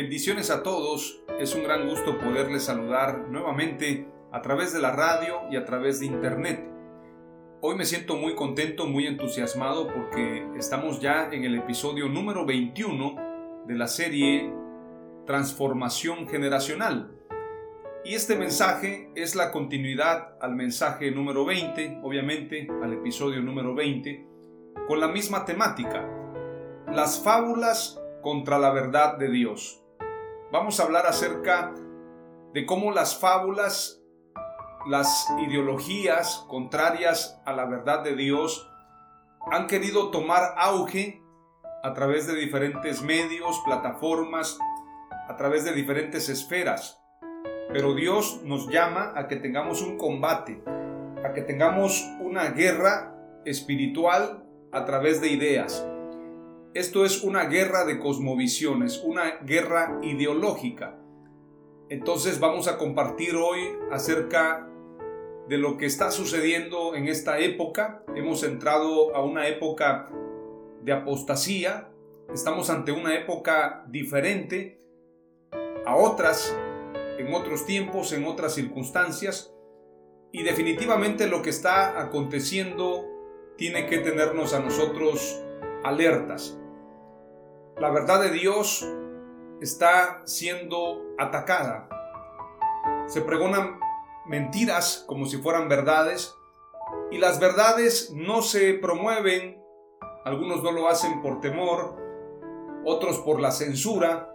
Bendiciones a todos, es un gran gusto poderles saludar nuevamente a través de la radio y a través de internet. Hoy me siento muy contento, muy entusiasmado porque estamos ya en el episodio número 21 de la serie Transformación Generacional. Y este mensaje es la continuidad al mensaje número 20, obviamente al episodio número 20, con la misma temática, las fábulas contra la verdad de Dios. Vamos a hablar acerca de cómo las fábulas, las ideologías contrarias a la verdad de Dios han querido tomar auge a través de diferentes medios, plataformas, a través de diferentes esferas. Pero Dios nos llama a que tengamos un combate, a que tengamos una guerra espiritual a través de ideas. Esto es una guerra de cosmovisiones, una guerra ideológica. Entonces vamos a compartir hoy acerca de lo que está sucediendo en esta época. Hemos entrado a una época de apostasía. Estamos ante una época diferente a otras, en otros tiempos, en otras circunstancias. Y definitivamente lo que está aconteciendo tiene que tenernos a nosotros alertas. La verdad de Dios está siendo atacada. Se pregonan mentiras como si fueran verdades y las verdades no se promueven. Algunos no lo hacen por temor, otros por la censura.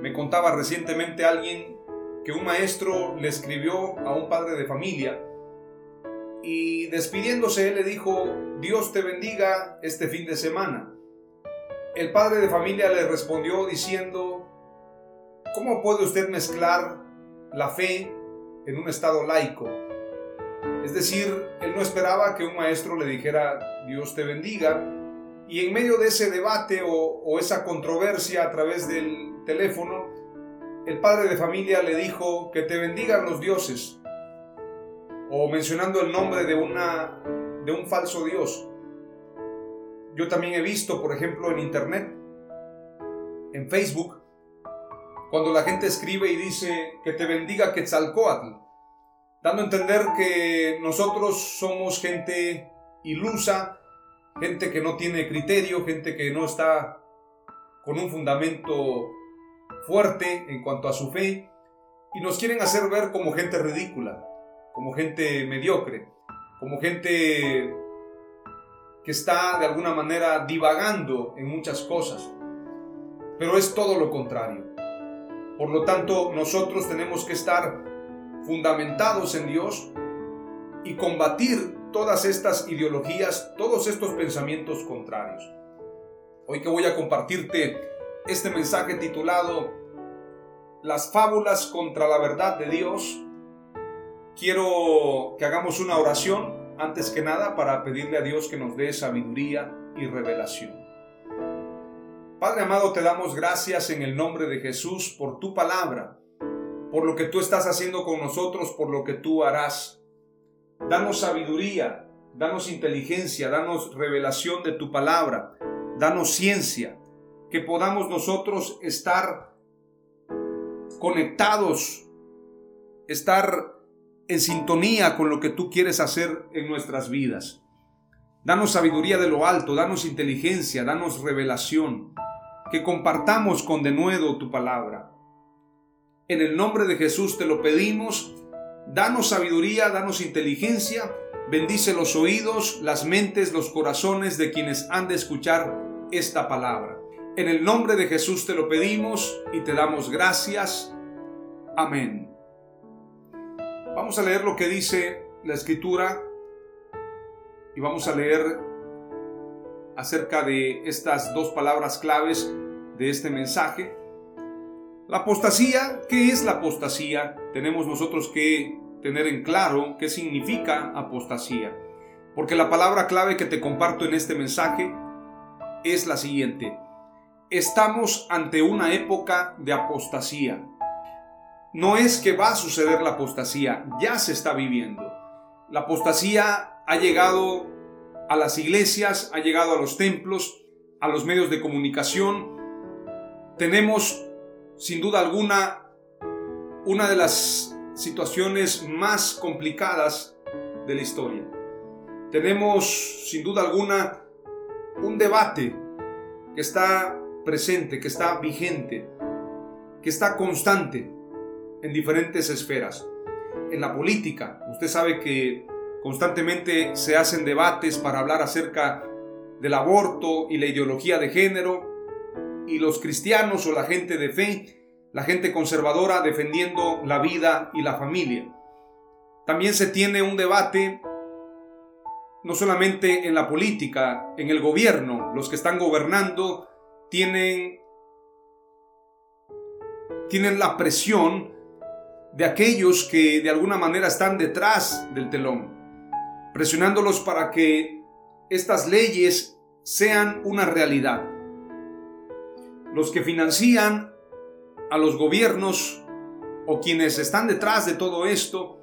Me contaba recientemente alguien que un maestro le escribió a un padre de familia y despidiéndose él le dijo, Dios te bendiga este fin de semana. El padre de familia le respondió diciendo, ¿cómo puede usted mezclar la fe en un estado laico? Es decir, él no esperaba que un maestro le dijera, Dios te bendiga, y en medio de ese debate o, o esa controversia a través del teléfono, el padre de familia le dijo, que te bendigan los dioses o mencionando el nombre de, una, de un falso dios. Yo también he visto, por ejemplo, en internet, en Facebook, cuando la gente escribe y dice que te bendiga Quetzalcoatl, dando a entender que nosotros somos gente ilusa, gente que no tiene criterio, gente que no está con un fundamento fuerte en cuanto a su fe, y nos quieren hacer ver como gente ridícula como gente mediocre, como gente que está de alguna manera divagando en muchas cosas. Pero es todo lo contrario. Por lo tanto, nosotros tenemos que estar fundamentados en Dios y combatir todas estas ideologías, todos estos pensamientos contrarios. Hoy que voy a compartirte este mensaje titulado Las fábulas contra la verdad de Dios, quiero que hagamos una oración antes que nada para pedirle a Dios que nos dé sabiduría y revelación. Padre amado, te damos gracias en el nombre de Jesús por tu palabra, por lo que tú estás haciendo con nosotros, por lo que tú harás. Danos sabiduría, danos inteligencia, danos revelación de tu palabra, danos ciencia, que podamos nosotros estar conectados, estar en sintonía con lo que tú quieres hacer en nuestras vidas. Danos sabiduría de lo alto, danos inteligencia, danos revelación, que compartamos con denuedo tu palabra. En el nombre de Jesús te lo pedimos, danos sabiduría, danos inteligencia, bendice los oídos, las mentes, los corazones de quienes han de escuchar esta palabra. En el nombre de Jesús te lo pedimos y te damos gracias. Amén. Vamos a leer lo que dice la escritura y vamos a leer acerca de estas dos palabras claves de este mensaje. La apostasía, ¿qué es la apostasía? Tenemos nosotros que tener en claro qué significa apostasía. Porque la palabra clave que te comparto en este mensaje es la siguiente. Estamos ante una época de apostasía. No es que va a suceder la apostasía, ya se está viviendo. La apostasía ha llegado a las iglesias, ha llegado a los templos, a los medios de comunicación. Tenemos, sin duda alguna, una de las situaciones más complicadas de la historia. Tenemos, sin duda alguna, un debate que está presente, que está vigente, que está constante en diferentes esferas. En la política, usted sabe que constantemente se hacen debates para hablar acerca del aborto y la ideología de género, y los cristianos o la gente de fe, la gente conservadora defendiendo la vida y la familia. También se tiene un debate no solamente en la política, en el gobierno, los que están gobernando tienen tienen la presión de aquellos que de alguna manera están detrás del telón, presionándolos para que estas leyes sean una realidad. Los que financian a los gobiernos o quienes están detrás de todo esto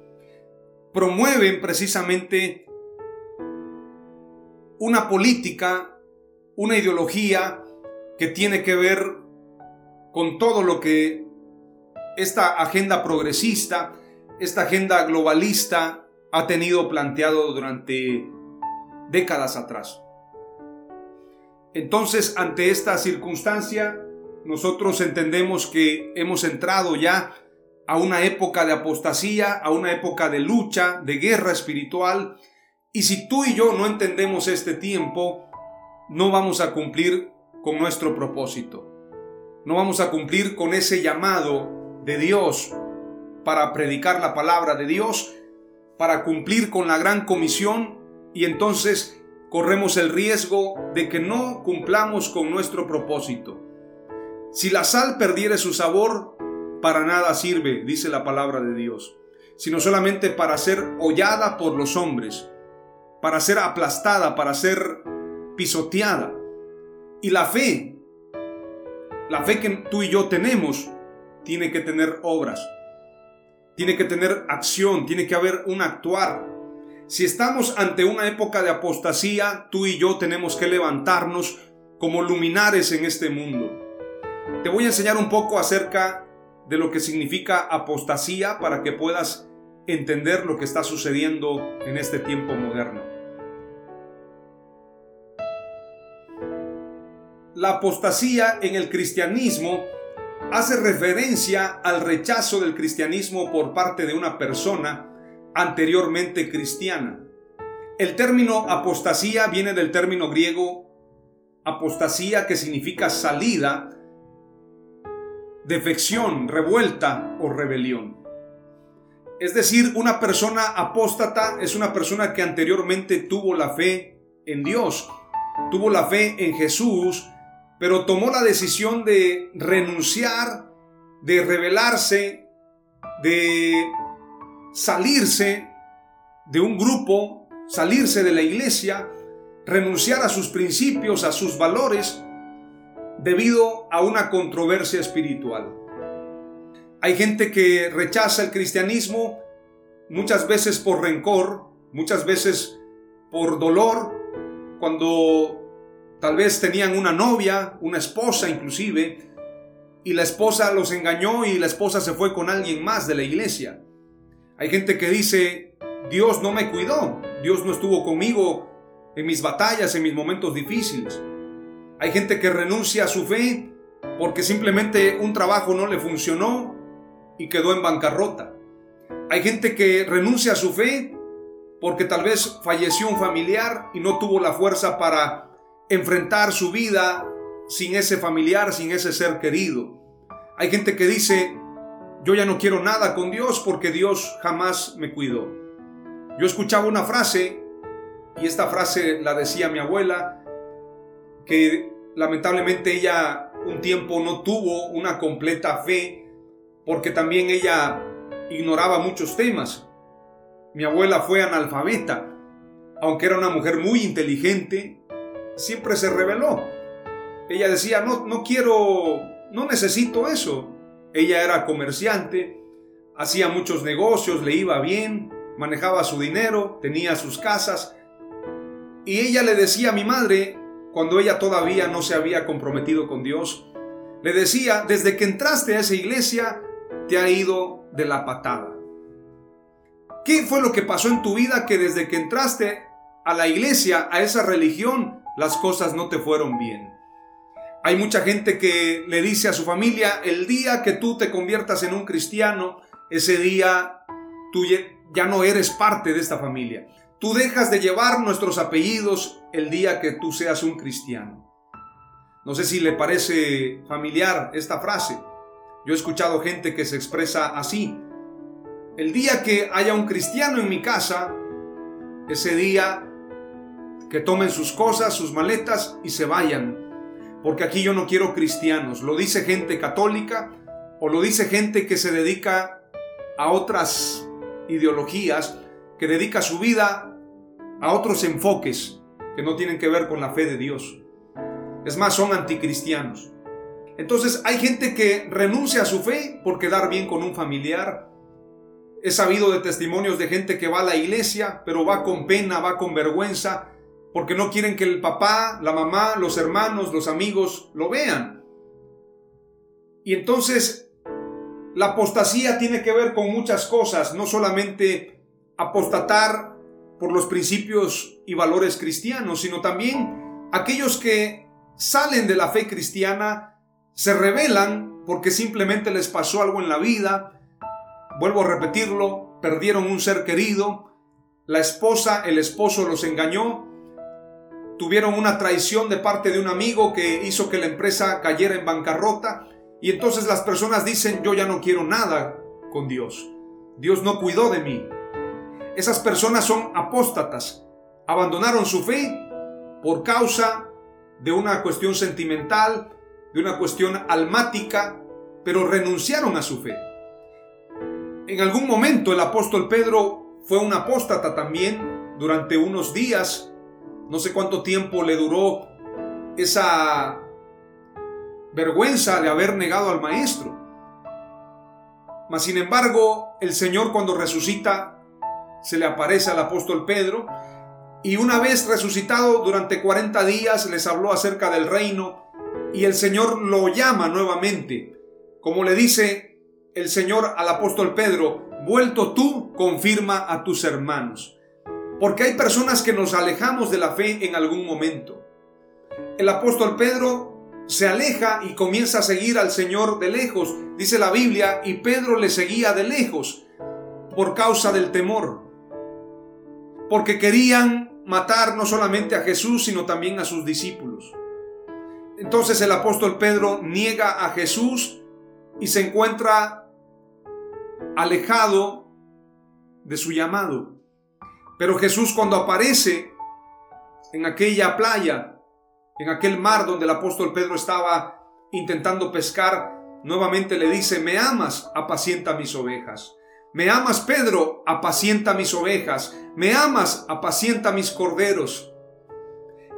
promueven precisamente una política, una ideología que tiene que ver con todo lo que esta agenda progresista, esta agenda globalista ha tenido planteado durante décadas atrás. Entonces, ante esta circunstancia, nosotros entendemos que hemos entrado ya a una época de apostasía, a una época de lucha, de guerra espiritual, y si tú y yo no entendemos este tiempo, no vamos a cumplir con nuestro propósito. No vamos a cumplir con ese llamado de Dios para predicar la palabra de Dios, para cumplir con la gran comisión y entonces corremos el riesgo de que no cumplamos con nuestro propósito. Si la sal perdiere su sabor, para nada sirve, dice la palabra de Dios, sino solamente para ser hollada por los hombres, para ser aplastada, para ser pisoteada. Y la fe, la fe que tú y yo tenemos, tiene que tener obras, tiene que tener acción, tiene que haber un actuar. Si estamos ante una época de apostasía, tú y yo tenemos que levantarnos como luminares en este mundo. Te voy a enseñar un poco acerca de lo que significa apostasía para que puedas entender lo que está sucediendo en este tiempo moderno. La apostasía en el cristianismo hace referencia al rechazo del cristianismo por parte de una persona anteriormente cristiana. El término apostasía viene del término griego apostasía que significa salida, defección, revuelta o rebelión. Es decir, una persona apóstata es una persona que anteriormente tuvo la fe en Dios, tuvo la fe en Jesús, pero tomó la decisión de renunciar, de rebelarse, de salirse de un grupo, salirse de la iglesia, renunciar a sus principios, a sus valores, debido a una controversia espiritual. Hay gente que rechaza el cristianismo muchas veces por rencor, muchas veces por dolor, cuando Tal vez tenían una novia, una esposa inclusive, y la esposa los engañó y la esposa se fue con alguien más de la iglesia. Hay gente que dice, Dios no me cuidó, Dios no estuvo conmigo en mis batallas, en mis momentos difíciles. Hay gente que renuncia a su fe porque simplemente un trabajo no le funcionó y quedó en bancarrota. Hay gente que renuncia a su fe porque tal vez falleció un familiar y no tuvo la fuerza para enfrentar su vida sin ese familiar, sin ese ser querido. Hay gente que dice, yo ya no quiero nada con Dios porque Dios jamás me cuidó. Yo escuchaba una frase, y esta frase la decía mi abuela, que lamentablemente ella un tiempo no tuvo una completa fe porque también ella ignoraba muchos temas. Mi abuela fue analfabeta, aunque era una mujer muy inteligente, siempre se rebeló. Ella decía, no, no quiero, no necesito eso. Ella era comerciante, hacía muchos negocios, le iba bien, manejaba su dinero, tenía sus casas. Y ella le decía a mi madre, cuando ella todavía no se había comprometido con Dios, le decía, desde que entraste a esa iglesia, te ha ido de la patada. ¿Qué fue lo que pasó en tu vida que desde que entraste a la iglesia, a esa religión, las cosas no te fueron bien? Hay mucha gente que le dice a su familia, el día que tú te conviertas en un cristiano, ese día tú ya no eres parte de esta familia. Tú dejas de llevar nuestros apellidos el día que tú seas un cristiano. No sé si le parece familiar esta frase. Yo he escuchado gente que se expresa así. El día que haya un cristiano en mi casa, ese día que tomen sus cosas, sus maletas y se vayan porque aquí yo no quiero cristianos. Lo dice gente católica o lo dice gente que se dedica a otras ideologías, que dedica su vida a otros enfoques que no tienen que ver con la fe de Dios. Es más, son anticristianos. Entonces hay gente que renuncia a su fe por quedar bien con un familiar. He sabido de testimonios de gente que va a la iglesia, pero va con pena, va con vergüenza, porque no quieren que el papá, la mamá, los hermanos, los amigos lo vean. Y entonces la apostasía tiene que ver con muchas cosas, no solamente apostatar por los principios y valores cristianos, sino también aquellos que salen de la fe cristiana, se rebelan porque simplemente les pasó algo en la vida, vuelvo a repetirlo, perdieron un ser querido, la esposa, el esposo los engañó, tuvieron una traición de parte de un amigo que hizo que la empresa cayera en bancarrota y entonces las personas dicen yo ya no quiero nada con Dios. Dios no cuidó de mí. Esas personas son apóstatas. Abandonaron su fe por causa de una cuestión sentimental, de una cuestión almática, pero renunciaron a su fe. En algún momento el apóstol Pedro fue un apóstata también durante unos días no sé cuánto tiempo le duró esa vergüenza de haber negado al maestro. Mas sin embargo, el Señor cuando resucita se le aparece al apóstol Pedro y una vez resucitado durante 40 días les habló acerca del reino y el Señor lo llama nuevamente. Como le dice el Señor al apóstol Pedro, vuelto tú, confirma a tus hermanos. Porque hay personas que nos alejamos de la fe en algún momento. El apóstol Pedro se aleja y comienza a seguir al Señor de lejos, dice la Biblia, y Pedro le seguía de lejos por causa del temor. Porque querían matar no solamente a Jesús, sino también a sus discípulos. Entonces el apóstol Pedro niega a Jesús y se encuentra alejado de su llamado. Pero Jesús cuando aparece en aquella playa, en aquel mar donde el apóstol Pedro estaba intentando pescar, nuevamente le dice, me amas, apacienta mis ovejas. Me amas, Pedro, apacienta mis ovejas. Me amas, apacienta mis corderos.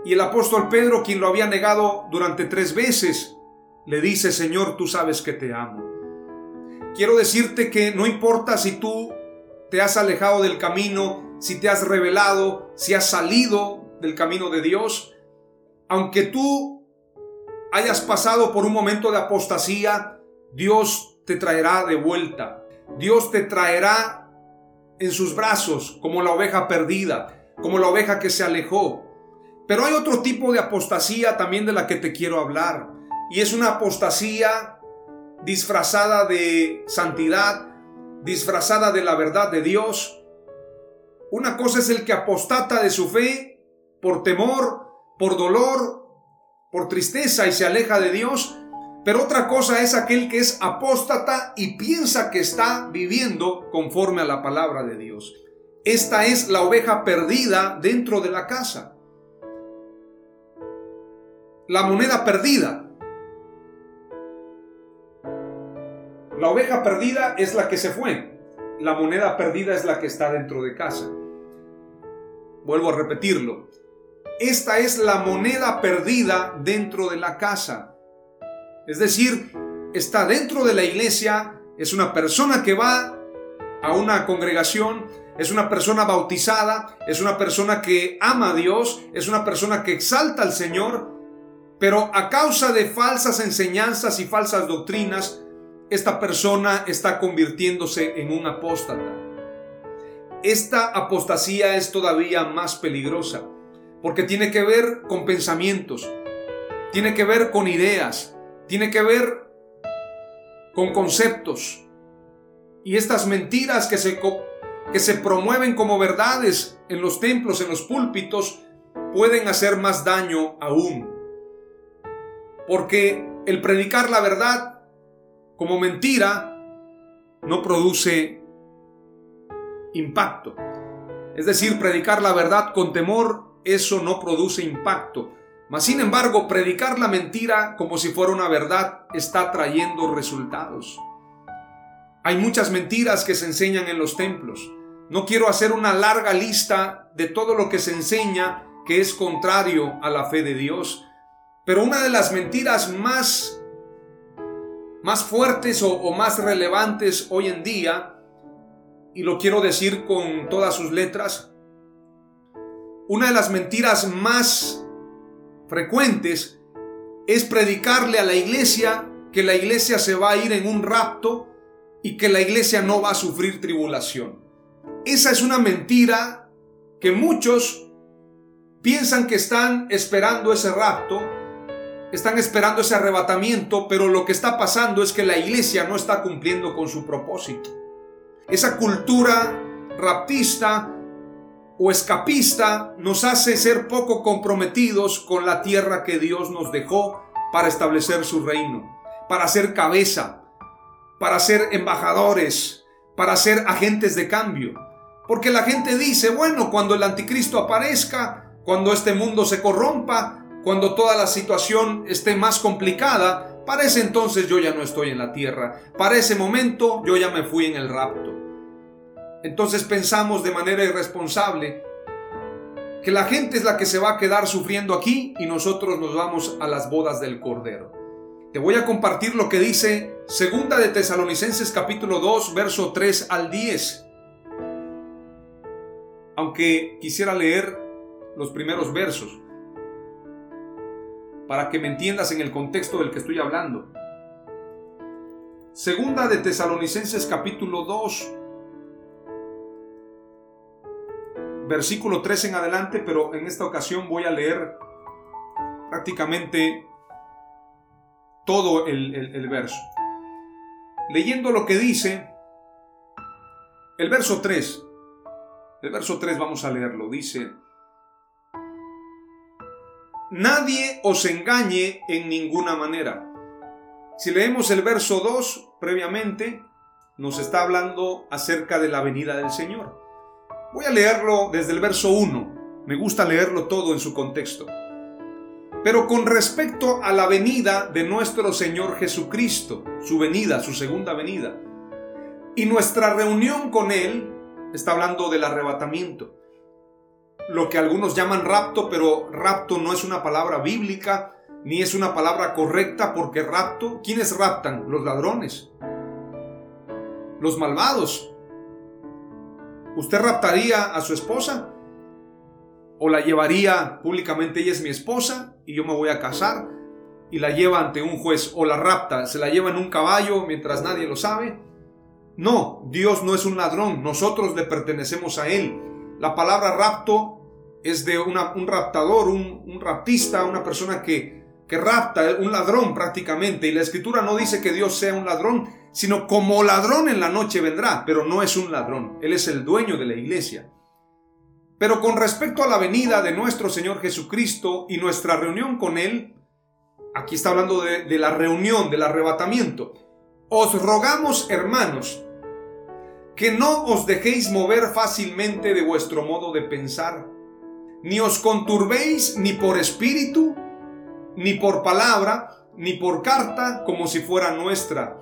Y el apóstol Pedro, quien lo había negado durante tres veces, le dice, Señor, tú sabes que te amo. Quiero decirte que no importa si tú te has alejado del camino, si te has revelado, si has salido del camino de Dios, aunque tú hayas pasado por un momento de apostasía, Dios te traerá de vuelta. Dios te traerá en sus brazos como la oveja perdida, como la oveja que se alejó. Pero hay otro tipo de apostasía también de la que te quiero hablar. Y es una apostasía disfrazada de santidad, disfrazada de la verdad de Dios. Una cosa es el que apostata de su fe por temor, por dolor, por tristeza y se aleja de Dios. Pero otra cosa es aquel que es apóstata y piensa que está viviendo conforme a la palabra de Dios. Esta es la oveja perdida dentro de la casa. La moneda perdida. La oveja perdida es la que se fue. La moneda perdida es la que está dentro de casa. Vuelvo a repetirlo. Esta es la moneda perdida dentro de la casa. Es decir, está dentro de la iglesia, es una persona que va a una congregación, es una persona bautizada, es una persona que ama a Dios, es una persona que exalta al Señor, pero a causa de falsas enseñanzas y falsas doctrinas, esta persona está convirtiéndose en un apóstata. Esta apostasía es todavía más peligrosa porque tiene que ver con pensamientos, tiene que ver con ideas, tiene que ver con conceptos. Y estas mentiras que se, que se promueven como verdades en los templos, en los púlpitos, pueden hacer más daño aún. Porque el predicar la verdad como mentira no produce impacto. Es decir, predicar la verdad con temor eso no produce impacto. Mas sin embargo, predicar la mentira como si fuera una verdad está trayendo resultados. Hay muchas mentiras que se enseñan en los templos. No quiero hacer una larga lista de todo lo que se enseña que es contrario a la fe de Dios. Pero una de las mentiras más, más fuertes o, más relevantes hoy en día, y lo quiero decir con todas sus letras, una de las mentiras más frecuentes es predicarle a la iglesia que la iglesia se va a ir en un rapto y que la iglesia no va a sufrir tribulación. Esa es una mentira que muchos piensan que están esperando ese rapto, están esperando ese arrebatamiento, pero lo que está pasando es que la iglesia no está cumpliendo con su propósito. Esa cultura raptista o escapista nos hace ser poco comprometidos con la tierra que Dios nos dejó para establecer su reino, para ser cabeza, para ser embajadores, para ser agentes de cambio. Porque la gente dice, bueno, cuando el anticristo aparezca, cuando este mundo se corrompa, cuando toda la situación esté más complicada, para ese entonces yo ya no estoy en la tierra, para ese momento yo ya me fui en el rapto. Entonces pensamos de manera irresponsable que la gente es la que se va a quedar sufriendo aquí y nosotros nos vamos a las bodas del Cordero. Te voy a compartir lo que dice Segunda de Tesalonicenses capítulo 2, verso 3 al 10. Aunque quisiera leer los primeros versos para que me entiendas en el contexto del que estoy hablando. Segunda de Tesalonicenses capítulo 2, versículo 3 en adelante, pero en esta ocasión voy a leer prácticamente todo el, verso. Leyendo lo que dice, el verso 3, el verso 3 vamos a leerlo, dice, Nadie os engañe en ninguna manera. Si leemos el verso 2 previamente, nos está hablando acerca de la venida del Señor. Voy a leerlo desde el verso 1. Me gusta leerlo todo en su contexto. Pero con respecto a la venida de nuestro Señor Jesucristo, su venida, su segunda venida, y nuestra reunión con Él, está hablando del arrebatamiento. Lo que algunos llaman rapto, pero rapto no es una palabra bíblica, ni es una palabra correcta, porque rapto, ¿quiénes raptan? Los ladrones, los malvados, ¿Usted raptaría a su esposa? ¿O la llevaría públicamente, ella es mi esposa y yo me voy a casar? y la lleva ante un juez o la rapta, se la lleva en un caballo mientras nadie lo sabe. No, Dios no es un ladrón, nosotros le pertenecemos a Él. La palabra rapto es de un raptador, un, un, raptista, una persona que, que rapta, un ladrón prácticamente. Y la escritura no dice que Dios sea un ladrón, sino como ladrón en la noche vendrá, pero no es un ladrón, Él es el dueño de la iglesia. Pero con respecto a la venida de nuestro Señor Jesucristo y nuestra reunión con Él, aquí está hablando de, de la reunión, del arrebatamiento, os rogamos, hermanos, que no os dejéis mover fácilmente de vuestro modo de pensar, ni os conturbéis ni por espíritu, ni por palabra, ni por carta, como si fuera nuestra,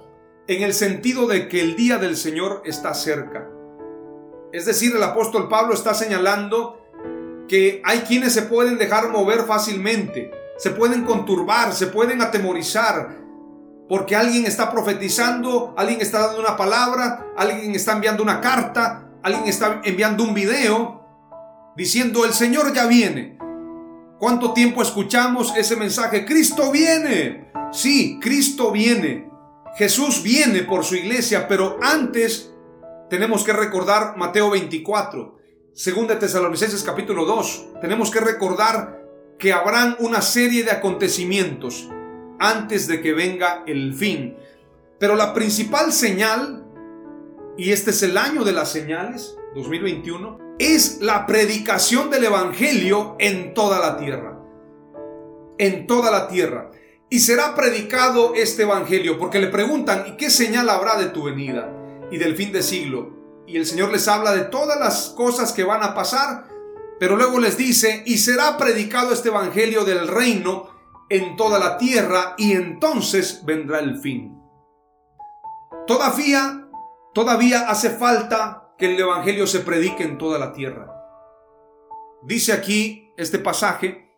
en el sentido de que el día del Señor está cerca. Es decir, el apóstol Pablo está señalando que hay quienes se pueden dejar mover fácilmente, se pueden conturbar, se pueden atemorizar, porque alguien está profetizando, alguien está dando una palabra, alguien está enviando una carta, alguien está enviando un video diciendo el Señor ya viene. ¿Cuánto tiempo escuchamos ese mensaje? Cristo viene. Sí, Cristo viene. Jesús viene por su iglesia, pero antes tenemos que recordar Mateo 24, según de Tesalonicenses capítulo 2. Tenemos que recordar que habrán una serie de acontecimientos antes de que venga el fin. Pero la principal señal, y este es el año de las señales, 2021, es la predicación del Evangelio en toda la tierra. En toda la tierra. Y será predicado este Evangelio, porque le preguntan, ¿y qué señal habrá de tu venida y del fin de siglo? Y el Señor les habla de todas las cosas que van a pasar, pero luego les dice, y será predicado este Evangelio del reino en toda la tierra, y entonces vendrá el fin. Todavía, todavía hace falta que el Evangelio se predique en toda la tierra. Dice aquí este pasaje,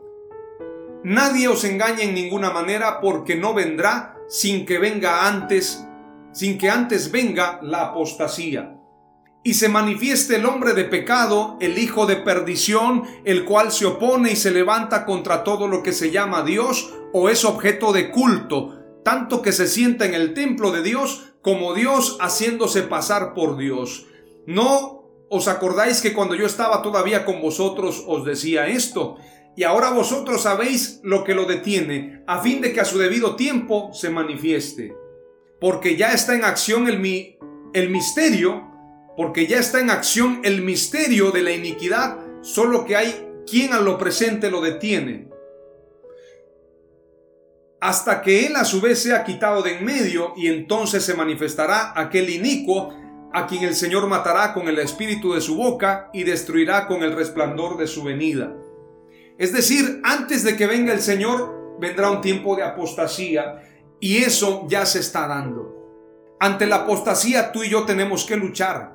Nadie os engañe en ninguna manera porque no vendrá sin que venga antes, sin que antes venga la apostasía. Y se manifieste el hombre de pecado, el hijo de perdición, el cual se opone y se levanta contra todo lo que se llama Dios o es objeto de culto, tanto que se sienta en el templo de Dios como Dios haciéndose pasar por Dios. No os acordáis que cuando yo estaba todavía con vosotros os decía esto, y ahora vosotros sabéis lo que lo detiene, a fin de que a su debido tiempo se manifieste. Porque ya está en acción el, mi, el misterio, porque ya está en acción el misterio de la iniquidad, solo que hay quien a lo presente lo detiene. Hasta que él a su vez sea quitado de en medio, y entonces se manifestará aquel inicuo, a quien el Señor matará con el espíritu de su boca y destruirá con el resplandor de su venida. Es decir, antes de que venga el Señor, vendrá un tiempo de apostasía y eso ya se está dando. Ante la apostasía tú y yo tenemos que luchar.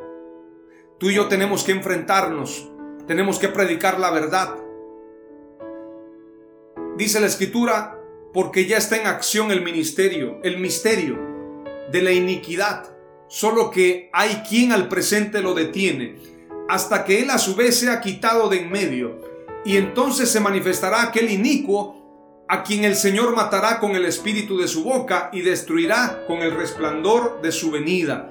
Tú y yo tenemos que enfrentarnos. Tenemos que predicar la verdad. Dice la escritura, porque ya está en acción el ministerio, el misterio de la iniquidad. Solo que hay quien al presente lo detiene, hasta que él a su vez sea quitado de en medio y entonces se manifestará aquel inicuo a quien el Señor matará con el espíritu de su boca y destruirá con el resplandor de su venida.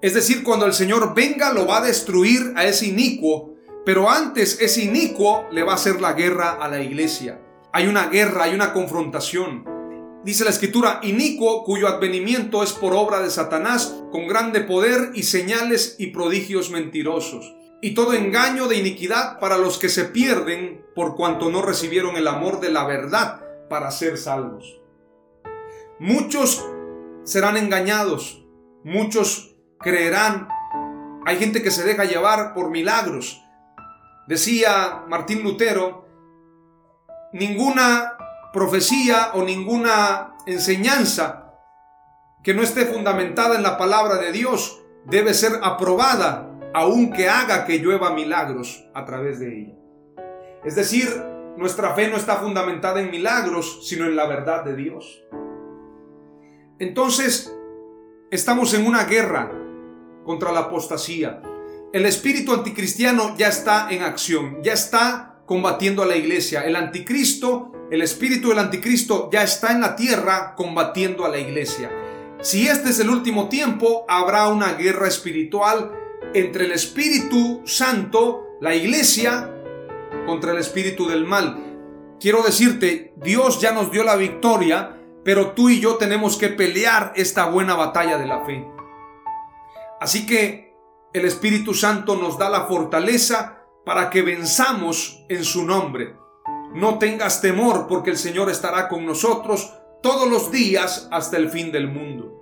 Es decir, cuando el Señor venga lo va a destruir a ese inicuo, pero antes ese inicuo le va a hacer la guerra a la iglesia. Hay una guerra, hay una confrontación. Dice la escritura, inicuo cuyo advenimiento es por obra de Satanás, con grande poder y señales y prodigios mentirosos y todo engaño de iniquidad para los que se pierden por cuanto no recibieron el amor de la verdad para ser salvos. Muchos serán engañados, muchos creerán. Hay gente que se deja llevar por milagros. Decía Martín Lutero, ninguna profecía o ninguna enseñanza que no esté fundamentada en la palabra de Dios debe ser aprobada aunque haga que llueva milagros a través de ella. Es decir, nuestra fe no está fundamentada en milagros, sino en la verdad de Dios. Entonces, estamos en una guerra contra la apostasía. El espíritu anticristiano ya está en acción, ya está combatiendo a la iglesia. El anticristo, el espíritu del anticristo ya está en la tierra combatiendo a la iglesia. Si este es el último tiempo, habrá una guerra espiritual entre el Espíritu Santo, la iglesia, contra el espíritu del mal. Quiero decirte, Dios ya nos dio la victoria, pero tú y yo tenemos que pelear esta buena batalla de la fe. Así que el Espíritu Santo nos da la fortaleza para que venzamos en su nombre. No tengas temor porque el Señor estará con nosotros todos los días hasta el fin del mundo.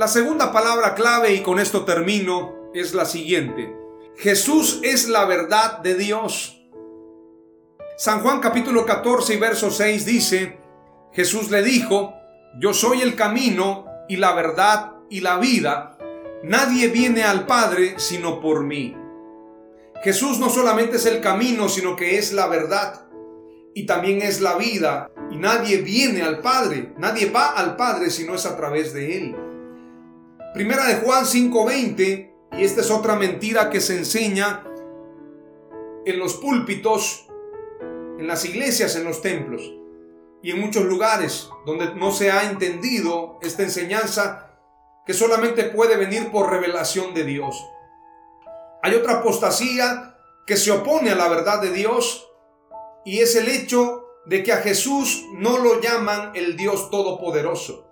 La segunda palabra clave, y con esto termino, es la siguiente. Jesús es la verdad de Dios. San Juan capítulo 14 y verso 6 dice, Jesús le dijo, yo soy el camino y la verdad y la vida. Nadie viene al Padre sino por mí. Jesús no solamente es el camino, sino que es la verdad y también es la vida. Y nadie viene al Padre, nadie va al Padre si no es a través de Él. Primera de Juan 5:20, y esta es otra mentira que se enseña en los púlpitos, en las iglesias, en los templos y en muchos lugares donde no se ha entendido esta enseñanza que solamente puede venir por revelación de Dios. Hay otra apostasía que se opone a la verdad de Dios y es el hecho de que a Jesús no lo llaman el Dios Todopoderoso.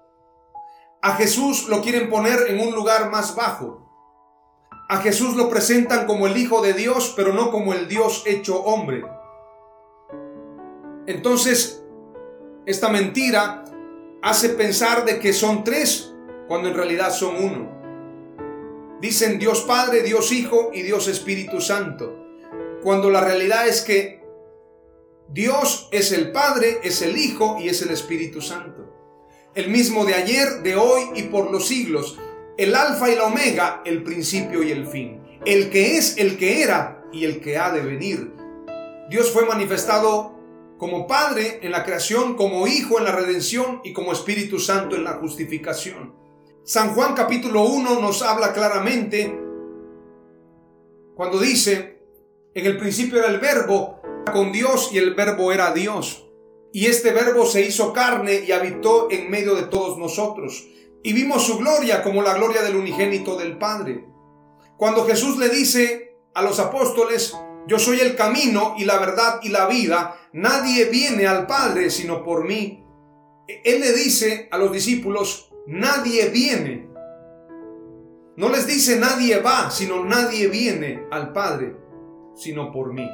A Jesús lo quieren poner en un lugar más bajo. A Jesús lo presentan como el Hijo de Dios, pero no como el Dios hecho hombre. Entonces, esta mentira hace pensar de que son tres, cuando en realidad son uno. Dicen Dios Padre, Dios Hijo y Dios Espíritu Santo, cuando la realidad es que Dios es el Padre, es el Hijo y es el Espíritu Santo el mismo de ayer, de hoy y por los siglos, el alfa y la omega, el principio y el fin, el que es, el que era y el que ha de venir. Dios fue manifestado como Padre en la creación, como Hijo en la redención y como Espíritu Santo en la justificación. San Juan capítulo 1 nos habla claramente cuando dice, en el principio era el verbo con Dios y el verbo era Dios. Y este verbo se hizo carne y habitó en medio de todos nosotros. Y vimos su gloria como la gloria del unigénito del Padre. Cuando Jesús le dice a los apóstoles, yo soy el camino y la verdad y la vida, nadie viene al Padre sino por mí. Él le dice a los discípulos, nadie viene. No les dice nadie va, sino nadie viene al Padre sino por mí.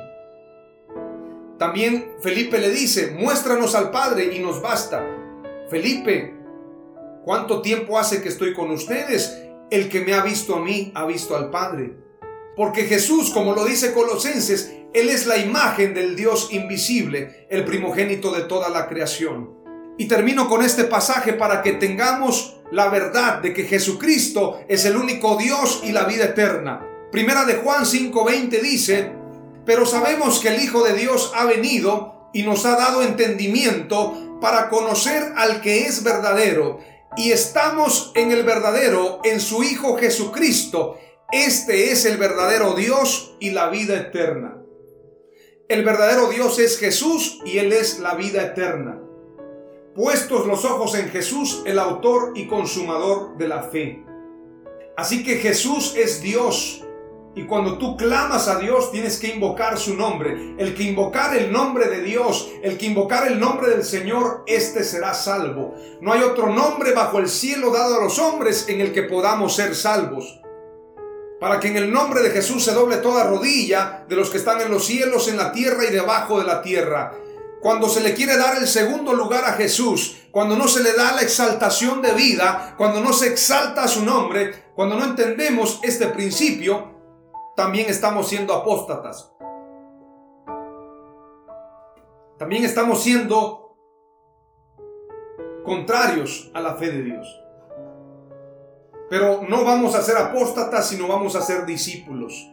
También Felipe le dice, muéstranos al Padre y nos basta. Felipe, ¿cuánto tiempo hace que estoy con ustedes? El que me ha visto a mí ha visto al Padre. Porque Jesús, como lo dice Colosenses, Él es la imagen del Dios invisible, el primogénito de toda la creación. Y termino con este pasaje para que tengamos la verdad de que Jesucristo es el único Dios y la vida eterna. Primera de Juan 5:20 dice, pero sabemos que el Hijo de Dios ha venido y nos ha dado entendimiento para conocer al que es verdadero. Y estamos en el verdadero, en su Hijo Jesucristo. Este es el verdadero Dios y la vida eterna. El verdadero Dios es Jesús y Él es la vida eterna. Puestos los ojos en Jesús, el autor y consumador de la fe. Así que Jesús es Dios y cuando tú clamas a Dios, tienes que invocar su nombre. El que invocar el nombre de Dios, el que invocar el nombre del Señor, este será salvo. No hay otro nombre bajo el cielo dado a los hombres en el que podamos ser salvos. Para que en el nombre de Jesús se doble toda rodilla de los que están en los cielos, en la tierra y debajo de la tierra. Cuando se le quiere dar el segundo lugar a Jesús, cuando no se le da la exaltación de vida, cuando no se exalta su nombre, cuando no entendemos este principio, también estamos siendo apóstatas. También estamos siendo contrarios a la fe de Dios. Pero no vamos a ser apóstatas, sino vamos a ser discípulos.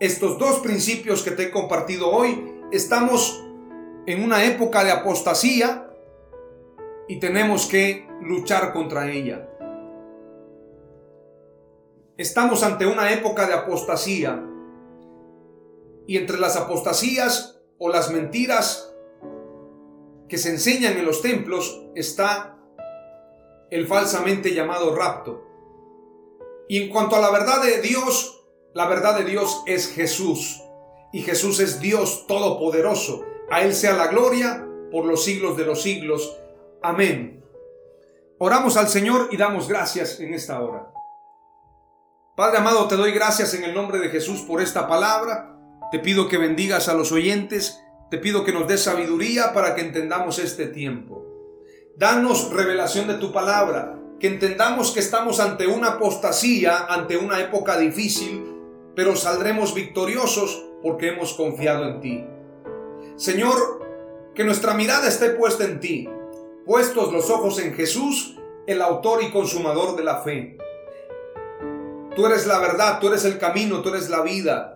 Estos dos principios que te he compartido hoy, estamos en una época de apostasía y tenemos que luchar contra ella. Estamos ante una época de apostasía. Y entre las apostasías o las mentiras que se enseñan en los templos está el falsamente llamado rapto. Y en cuanto a la verdad de Dios, la verdad de Dios es Jesús. Y Jesús es Dios todopoderoso. A Él sea la gloria por los siglos de los siglos. Amén. Oramos al Señor y damos gracias en esta hora. Padre amado, te doy gracias en el nombre de Jesús por esta palabra. Te pido que bendigas a los oyentes. Te pido que nos des sabiduría para que entendamos este tiempo. Danos revelación de tu palabra, que entendamos que estamos ante una apostasía, ante una época difícil, pero saldremos victoriosos porque hemos confiado en ti. Señor, que nuestra mirada esté puesta en ti, puestos los ojos en Jesús, el autor y consumador de la fe. Tú eres la verdad, tú eres el camino, tú eres la vida.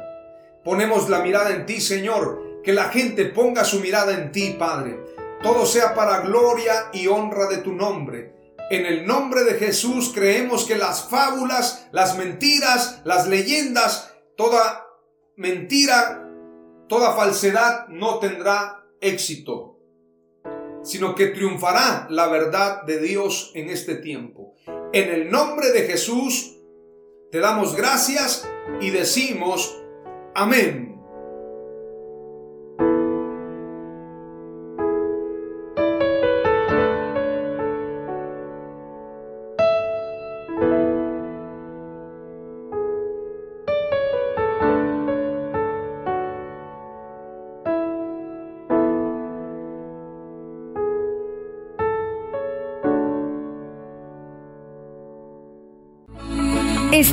Ponemos la mirada en ti, Señor, que la gente ponga su mirada en ti, Padre todo sea para gloria y honra de tu nombre. En el nombre de Jesús creemos que las fábulas, las mentiras, las leyendas, toda mentira, toda falsedad no tendrá éxito, sino que triunfará la verdad de Dios en este tiempo. En el nombre de Jesús te damos gracias y decimos amén.